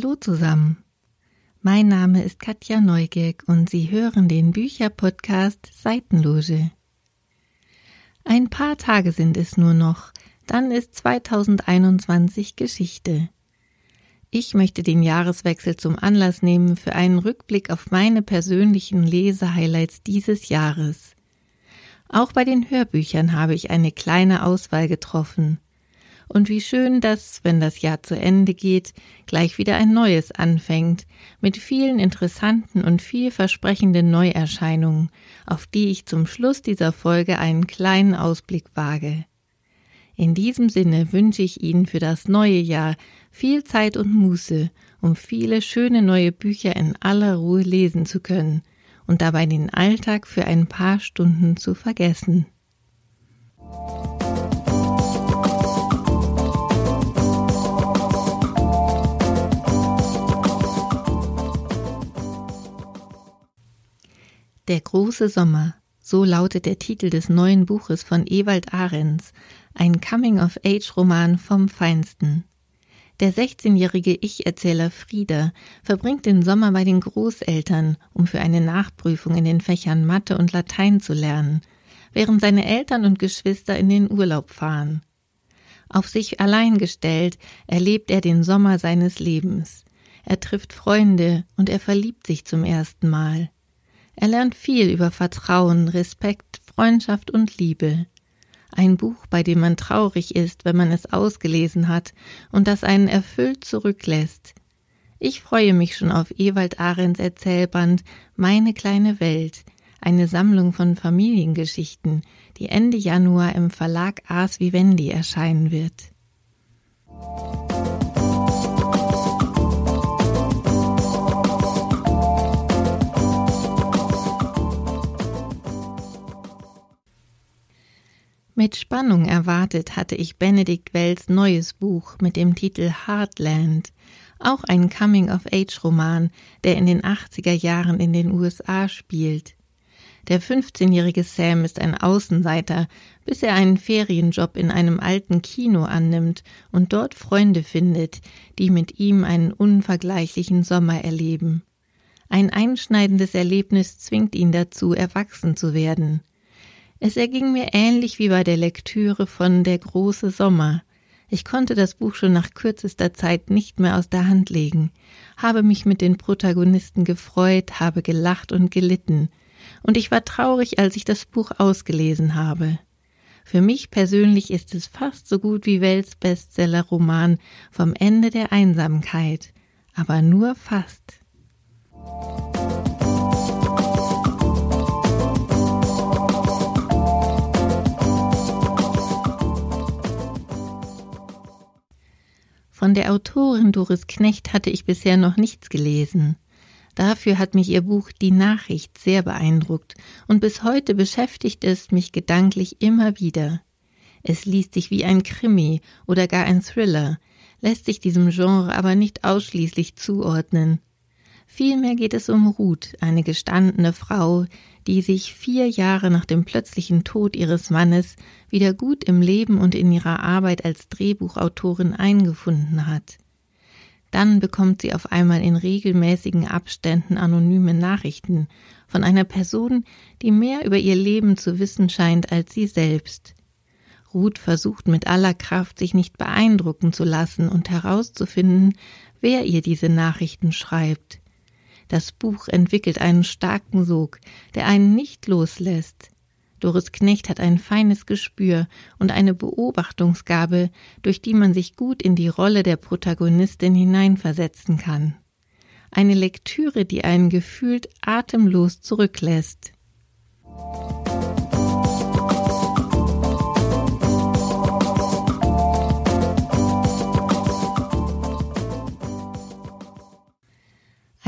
Hallo zusammen. Mein Name ist Katja Neugierk und Sie hören den Bücherpodcast Seitenloge. Ein paar Tage sind es nur noch, dann ist 2021 Geschichte. Ich möchte den Jahreswechsel zum Anlass nehmen für einen Rückblick auf meine persönlichen Lesehighlights dieses Jahres. Auch bei den Hörbüchern habe ich eine kleine Auswahl getroffen. Und wie schön, dass, wenn das Jahr zu Ende geht, gleich wieder ein neues anfängt, mit vielen interessanten und vielversprechenden Neuerscheinungen, auf die ich zum Schluss dieser Folge einen kleinen Ausblick wage. In diesem Sinne wünsche ich Ihnen für das neue Jahr viel Zeit und Muße, um viele schöne neue Bücher in aller Ruhe lesen zu können und dabei den Alltag für ein paar Stunden zu vergessen. Der große Sommer, so lautet der Titel des neuen Buches von Ewald Ahrens, ein Coming-of-Age-Roman vom Feinsten. Der 16-jährige Ich-Erzähler Frieder verbringt den Sommer bei den Großeltern, um für eine Nachprüfung in den Fächern Mathe und Latein zu lernen, während seine Eltern und Geschwister in den Urlaub fahren. Auf sich allein gestellt erlebt er den Sommer seines Lebens. Er trifft Freunde und er verliebt sich zum ersten Mal. Er lernt viel über Vertrauen, Respekt, Freundschaft und Liebe. Ein Buch, bei dem man traurig ist, wenn man es ausgelesen hat und das einen erfüllt zurücklässt. Ich freue mich schon auf Ewald Ahrens Erzählband Meine kleine Welt, eine Sammlung von Familiengeschichten, die Ende Januar im Verlag Ars Vivendi erscheinen wird. Mit Spannung erwartet hatte ich Benedikt Wells neues Buch mit dem Titel Heartland, auch ein Coming-of-Age-Roman, der in den 80er Jahren in den USA spielt. Der 15-jährige Sam ist ein Außenseiter, bis er einen Ferienjob in einem alten Kino annimmt und dort Freunde findet, die mit ihm einen unvergleichlichen Sommer erleben. Ein einschneidendes Erlebnis zwingt ihn dazu, erwachsen zu werden. Es erging mir ähnlich wie bei der Lektüre von Der große Sommer. Ich konnte das Buch schon nach kürzester Zeit nicht mehr aus der Hand legen, habe mich mit den Protagonisten gefreut, habe gelacht und gelitten, und ich war traurig, als ich das Buch ausgelesen habe. Für mich persönlich ist es fast so gut wie Wells Bestseller-Roman vom Ende der Einsamkeit, aber nur fast. Von der Autorin Doris Knecht hatte ich bisher noch nichts gelesen. Dafür hat mich ihr Buch Die Nachricht sehr beeindruckt und bis heute beschäftigt es mich gedanklich immer wieder. Es liest sich wie ein Krimi oder gar ein Thriller, lässt sich diesem Genre aber nicht ausschließlich zuordnen. Vielmehr geht es um Ruth, eine gestandene Frau, die sich vier Jahre nach dem plötzlichen Tod ihres Mannes wieder gut im Leben und in ihrer Arbeit als Drehbuchautorin eingefunden hat. Dann bekommt sie auf einmal in regelmäßigen Abständen anonyme Nachrichten von einer Person, die mehr über ihr Leben zu wissen scheint als sie selbst. Ruth versucht mit aller Kraft, sich nicht beeindrucken zu lassen und herauszufinden, wer ihr diese Nachrichten schreibt. Das Buch entwickelt einen starken Sog, der einen nicht loslässt. Doris Knecht hat ein feines Gespür und eine Beobachtungsgabe, durch die man sich gut in die Rolle der Protagonistin hineinversetzen kann. Eine Lektüre, die einen gefühlt atemlos zurücklässt.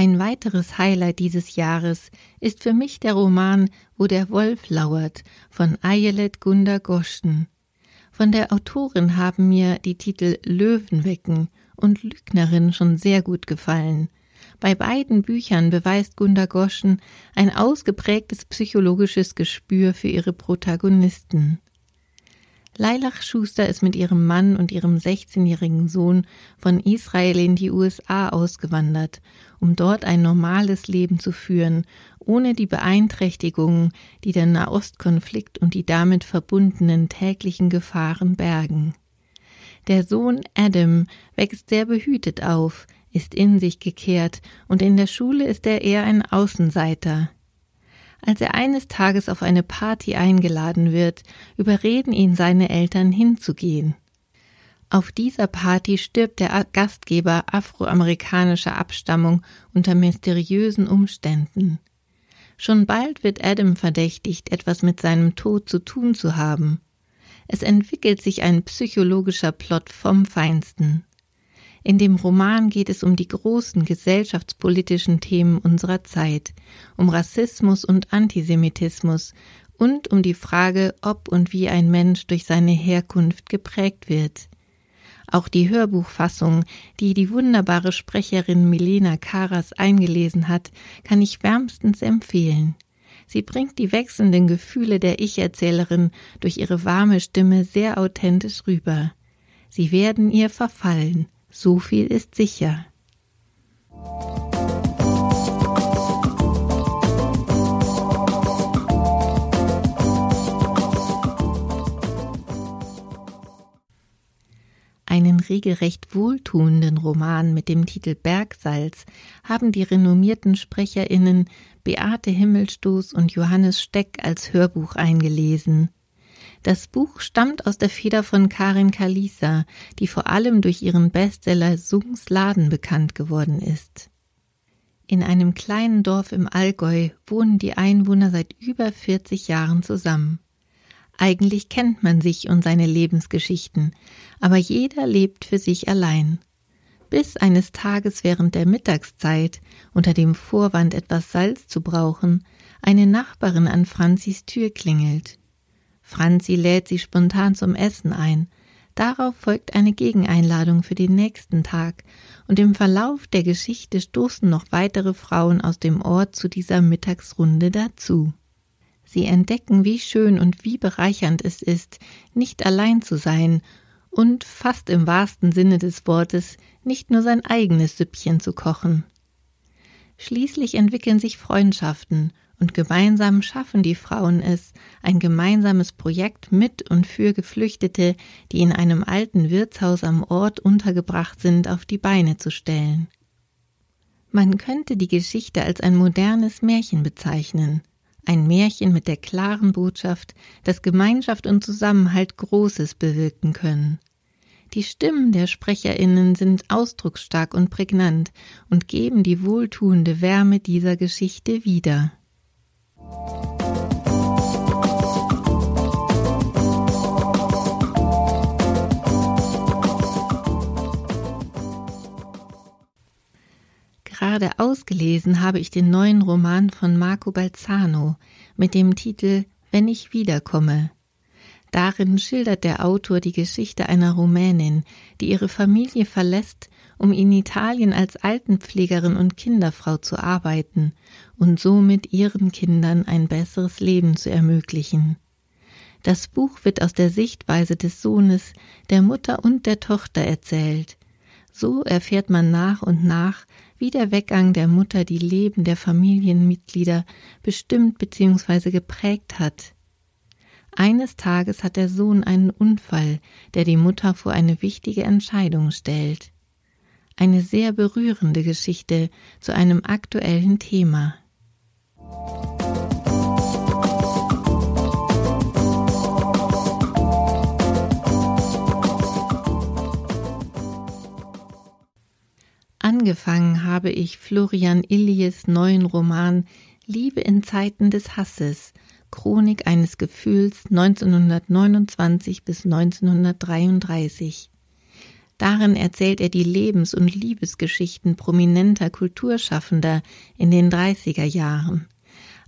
Ein weiteres Highlight dieses Jahres ist für mich der Roman Wo der Wolf lauert von Ayelet Gunda Goschen. Von der Autorin haben mir die Titel Löwenwecken und Lügnerin schon sehr gut gefallen. Bei beiden Büchern beweist Gunda Goschen ein ausgeprägtes psychologisches Gespür für ihre Protagonisten. Leilach Schuster ist mit ihrem Mann und ihrem 16-jährigen Sohn von Israel in die USA ausgewandert, um dort ein normales Leben zu führen, ohne die Beeinträchtigungen, die der Nahostkonflikt und die damit verbundenen täglichen Gefahren bergen. Der Sohn Adam wächst sehr behütet auf, ist in sich gekehrt und in der Schule ist er eher ein Außenseiter. Als er eines Tages auf eine Party eingeladen wird, überreden ihn seine Eltern hinzugehen. Auf dieser Party stirbt der Gastgeber afroamerikanischer Abstammung unter mysteriösen Umständen. Schon bald wird Adam verdächtigt, etwas mit seinem Tod zu tun zu haben. Es entwickelt sich ein psychologischer Plot vom Feinsten. In dem Roman geht es um die großen gesellschaftspolitischen Themen unserer Zeit, um Rassismus und Antisemitismus und um die Frage, ob und wie ein Mensch durch seine Herkunft geprägt wird. Auch die Hörbuchfassung, die die wunderbare Sprecherin Milena Karas eingelesen hat, kann ich wärmstens empfehlen. Sie bringt die wechselnden Gefühle der Ich-Erzählerin durch ihre warme Stimme sehr authentisch rüber. Sie werden ihr verfallen, so viel ist sicher. Regelrecht wohltuenden Roman mit dem Titel Bergsalz haben die renommierten SprecherInnen Beate Himmelstoß und Johannes Steck als Hörbuch eingelesen. Das Buch stammt aus der Feder von Karin Kalisa, die vor allem durch ihren Bestseller Sungs Laden bekannt geworden ist. In einem kleinen Dorf im Allgäu wohnen die Einwohner seit über 40 Jahren zusammen. Eigentlich kennt man sich und seine Lebensgeschichten, aber jeder lebt für sich allein. Bis eines Tages während der Mittagszeit, unter dem Vorwand etwas Salz zu brauchen, eine Nachbarin an Franzis Tür klingelt. Franzi lädt sie spontan zum Essen ein. Darauf folgt eine Gegeneinladung für den nächsten Tag, und im Verlauf der Geschichte stoßen noch weitere Frauen aus dem Ort zu dieser Mittagsrunde dazu. Sie entdecken, wie schön und wie bereichernd es ist, nicht allein zu sein und fast im wahrsten Sinne des Wortes nicht nur sein eigenes Süppchen zu kochen. Schließlich entwickeln sich Freundschaften und gemeinsam schaffen die Frauen es, ein gemeinsames Projekt mit und für Geflüchtete, die in einem alten Wirtshaus am Ort untergebracht sind, auf die Beine zu stellen. Man könnte die Geschichte als ein modernes Märchen bezeichnen, ein Märchen mit der klaren Botschaft, dass Gemeinschaft und Zusammenhalt Großes bewirken können. Die Stimmen der Sprecherinnen sind ausdrucksstark und prägnant und geben die wohltuende Wärme dieser Geschichte wieder. Gerade ausgelesen habe ich den neuen Roman von Marco Balzano mit dem Titel Wenn ich wiederkomme. Darin schildert der Autor die Geschichte einer Rumänin, die ihre Familie verlässt um in Italien als Altenpflegerin und Kinderfrau zu arbeiten und somit ihren Kindern ein besseres Leben zu ermöglichen. Das Buch wird aus der Sichtweise des Sohnes, der Mutter und der Tochter erzählt. So erfährt man nach und nach, wie der Weggang der Mutter die Leben der Familienmitglieder bestimmt bzw. geprägt hat. Eines Tages hat der Sohn einen Unfall, der die Mutter vor eine wichtige Entscheidung stellt eine sehr berührende Geschichte zu einem aktuellen Thema. Angefangen habe ich Florian Illies neuen Roman Liebe in Zeiten des Hasses, Chronik eines Gefühls 1929 bis 1933. Darin erzählt er die Lebens- und Liebesgeschichten prominenter Kulturschaffender in den 30er Jahren.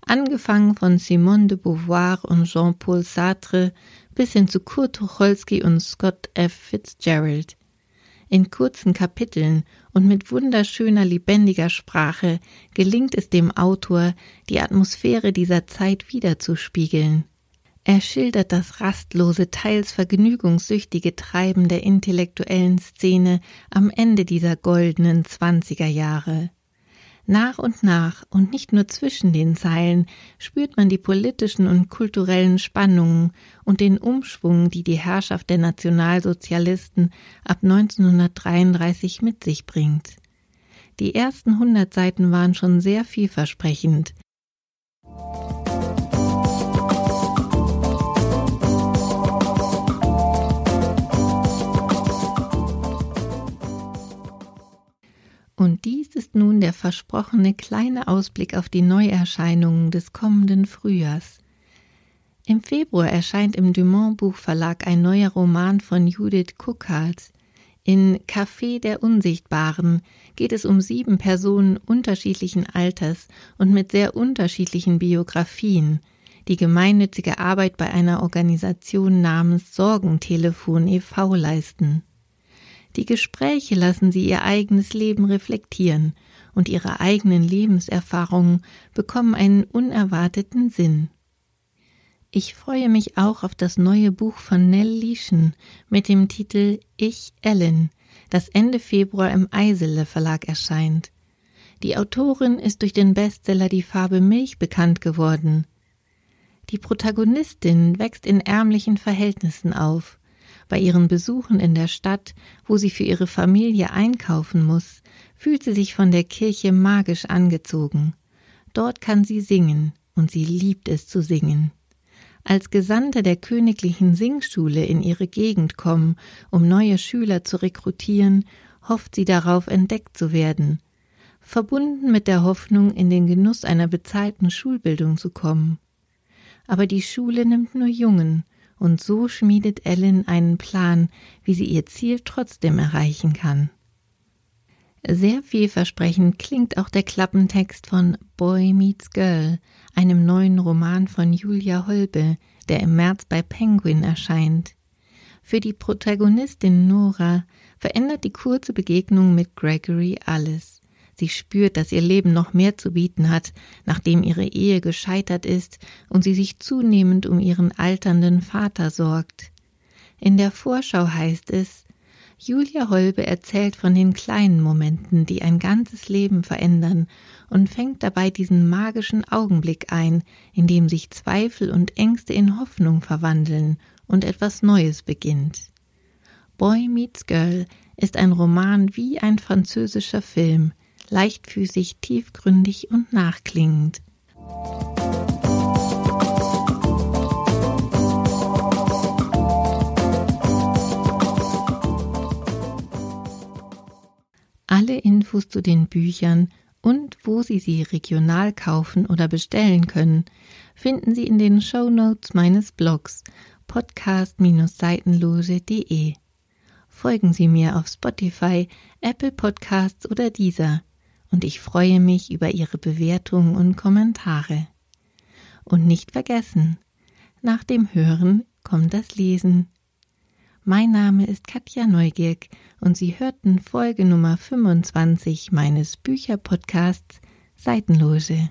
Angefangen von Simone de Beauvoir und Jean-Paul Sartre bis hin zu Kurt Tucholsky und Scott F. Fitzgerald. In kurzen Kapiteln und mit wunderschöner lebendiger Sprache gelingt es dem Autor, die Atmosphäre dieser Zeit wiederzuspiegeln. Er schildert das rastlose, teils vergnügungssüchtige Treiben der intellektuellen Szene am Ende dieser goldenen Zwanziger Jahre. Nach und nach und nicht nur zwischen den Zeilen spürt man die politischen und kulturellen Spannungen und den Umschwung, die die Herrschaft der Nationalsozialisten ab 1933 mit sich bringt. Die ersten hundert Seiten waren schon sehr vielversprechend. Und dies ist nun der versprochene kleine Ausblick auf die Neuerscheinungen des kommenden Frühjahrs. Im Februar erscheint im Dumont Buchverlag ein neuer Roman von Judith Kuckhardt. In Café der Unsichtbaren geht es um sieben Personen unterschiedlichen Alters und mit sehr unterschiedlichen Biografien, die gemeinnützige Arbeit bei einer Organisation namens Sorgentelefon e.V. leisten. Die Gespräche lassen sie ihr eigenes Leben reflektieren und ihre eigenen Lebenserfahrungen bekommen einen unerwarteten Sinn. Ich freue mich auch auf das neue Buch von Nell Lieschen mit dem Titel Ich Ellen, das Ende Februar im Eisele Verlag erscheint. Die Autorin ist durch den Bestseller Die Farbe Milch bekannt geworden. Die Protagonistin wächst in ärmlichen Verhältnissen auf. Bei ihren Besuchen in der Stadt, wo sie für ihre Familie einkaufen muss, fühlt sie sich von der Kirche magisch angezogen. Dort kann sie singen, und sie liebt es zu singen. Als Gesandte der königlichen Singschule in ihre Gegend kommen, um neue Schüler zu rekrutieren, hofft sie darauf, entdeckt zu werden, verbunden mit der Hoffnung, in den Genuss einer bezahlten Schulbildung zu kommen. Aber die Schule nimmt nur Jungen, und so schmiedet Ellen einen Plan, wie sie ihr Ziel trotzdem erreichen kann. Sehr vielversprechend klingt auch der Klappentext von Boy Meets Girl, einem neuen Roman von Julia Holbe, der im März bei Penguin erscheint. Für die Protagonistin Nora verändert die kurze Begegnung mit Gregory alles. Sie spürt, dass ihr Leben noch mehr zu bieten hat, nachdem ihre Ehe gescheitert ist und sie sich zunehmend um ihren alternden Vater sorgt. In der Vorschau heißt es, Julia Holbe erzählt von den kleinen Momenten, die ein ganzes Leben verändern und fängt dabei diesen magischen Augenblick ein, in dem sich Zweifel und Ängste in Hoffnung verwandeln und etwas Neues beginnt. Boy Meets Girl ist ein Roman wie ein französischer Film, leichtfüßig, tiefgründig und nachklingend. Alle Infos zu den Büchern und wo Sie sie regional kaufen oder bestellen können, finden Sie in den Show Notes meines Blogs podcast-seitenloge.de. Folgen Sie mir auf Spotify, Apple Podcasts oder dieser und ich freue mich über Ihre Bewertungen und Kommentare. Und nicht vergessen, nach dem Hören kommt das Lesen. Mein Name ist Katja Neugierk und Sie hörten Folge Nummer 25 meines Bücherpodcasts Seitenloge.